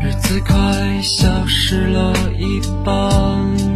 日子快消失了一半，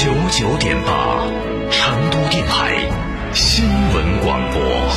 九九点八，成都电台新闻广播。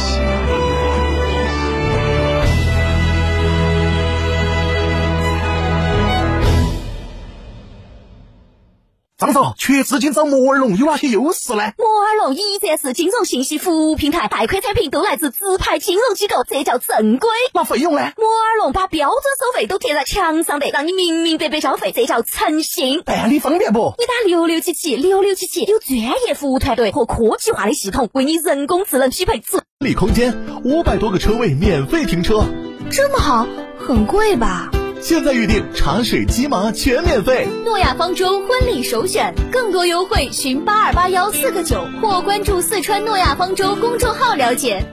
缺资金找摩尔龙有哪些优势呢？摩尔龙一站式金融信息服务平台，贷款产品都来自直牌金融机构，这叫正规。那费用呢？摩尔龙把标准收费都贴在墙上的，让你明明白白消费，这叫诚信。办理方便不？你打六六七七六六七七，有专业服务团队和科技化的系统为你人工智能匹配智。力空间五百多个车位免费停车，这么好，很贵吧？现在预定茶水鸡麻全免费。诺亚方舟婚礼首选，更多优惠寻八二八幺四个九或关注四川诺亚方舟公众号了解。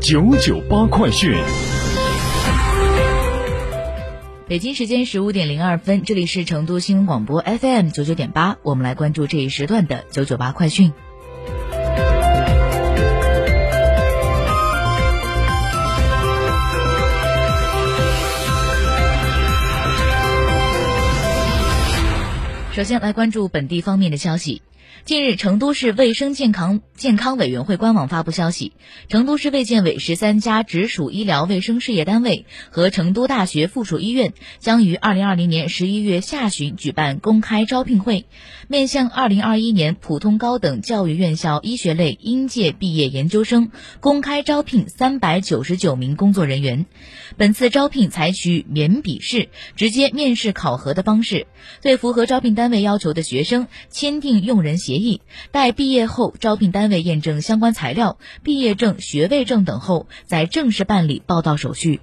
九九八快讯。北京时间十五点零二分，这里是成都新闻广播 FM 九九点八，我们来关注这一时段的九九八快讯。首先来关注本地方面的消息。近日，成都市卫生健康健康委员会官网发布消息，成都市卫健委十三家直属医疗卫生事业单位和成都大学附属医院将于二零二零年十一月下旬举办公开招聘会，面向二零二一年普通高等教育院校医学类应届毕业研究生，公开招聘三百九十九名工作人员。本次招聘采取免笔试、直接面试考核的方式，对符合招聘单位要求的学生签订用人协议。待毕业后，招聘单位验证相关材料、毕业证、学位证等后，再正式办理报到手续。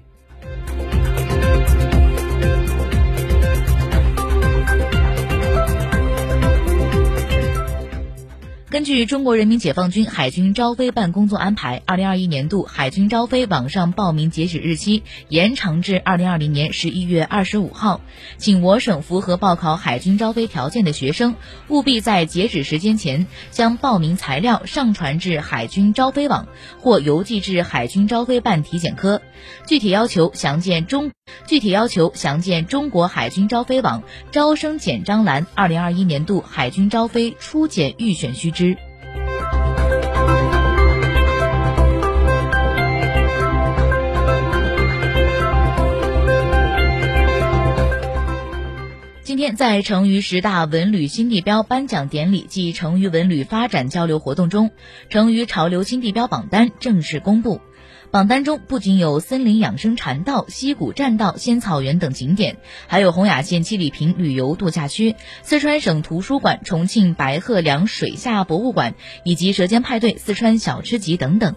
根据中国人民解放军海军招飞办工作安排，二零二一年度海军招飞网上报名截止日期延长至二零二零年十一月二十五号，请我省符合报考海军招飞条件的学生，务必在截止时间前将报名材料上传至海军招飞网或邮寄至海军招飞办体检科。具体要求详见中具体要求详见中国海军招飞网招生简章栏二零二一年度海军招飞初检预选须知。天在成渝十大文旅新地标颁奖典礼暨成渝文旅发展交流活动中，成渝潮流新地标榜单正式公布。榜单中不仅有森林养生禅道、溪谷栈道、仙草园等景点，还有洪雅县七里坪旅游度假区、四川省图书馆、重庆白鹤梁水下博物馆以及舌尖派对四川小吃集等等。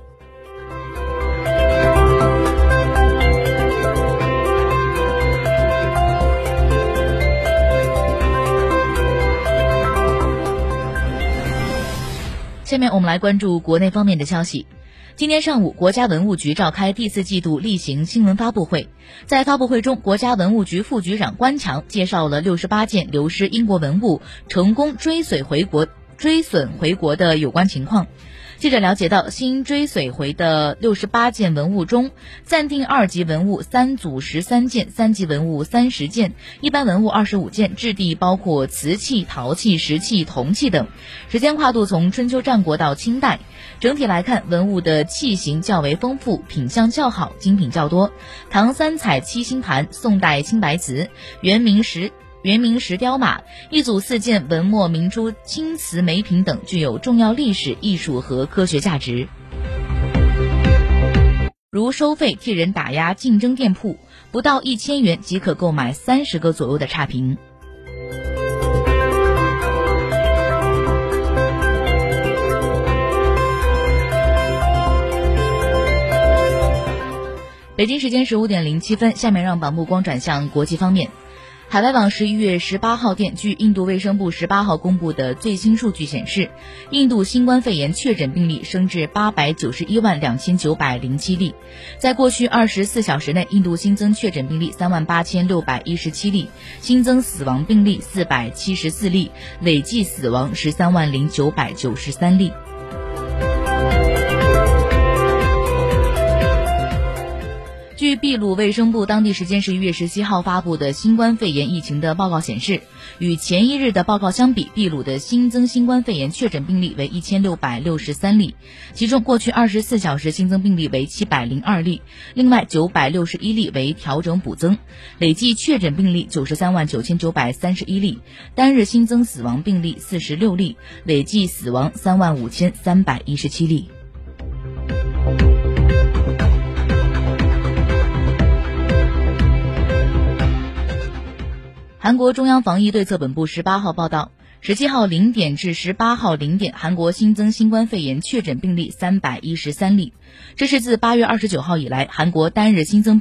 下面我们来关注国内方面的消息。今天上午，国家文物局召开第四季度例行新闻发布会。在发布会中，国家文物局副局长关强介绍了六十八件流失英国文物成功追随回国追损回国的有关情况。记者了解到，新追随回的六十八件文物中，暂定二级文物三组十三件，三级文物三十件，一般文物二十五件，质地包括瓷器、陶器、石器、铜器等，时间跨度从春秋战国到清代。整体来看，文物的器型较为丰富，品相较好，精品较多。唐三彩七星盘，宋代青白瓷，元明石。元明石雕马一组四件文墨明珠青瓷梅瓶等，具有重要历史、艺术和科学价值。如收费替人打压竞争店铺，不到一千元即可购买三十个左右的差评。北京时间十五点零七分，下面让把目光转向国际方面。海外网十一月十八号电，据印度卫生部十八号公布的最新数据显示，印度新冠肺炎确诊病例升至八百九十一万两千九百零七例。在过去二十四小时内，印度新增确诊病例三万八千六百一十七例，新增死亡病例四百七十四例，累计死亡十三万零九百九十三例。据秘鲁卫生部当地时间十一月十七号发布的新冠肺炎疫情的报告显示，与前一日的报告相比，秘鲁的新增新冠肺炎确诊病例为一千六百六十三例，其中过去二十四小时新增病例为七百零二例，另外九百六十一例为调整补增，累计确诊病例九十三万九千九百三十一例，单日新增死亡病例四十六例，累计死亡三万五千三百一十七例。韩国中央防疫对策本部十八号报道，十七号零点至十八号零点，韩国新增新冠肺炎确诊病例三百一十三例，这是自八月二十九号以来韩国单日新增病。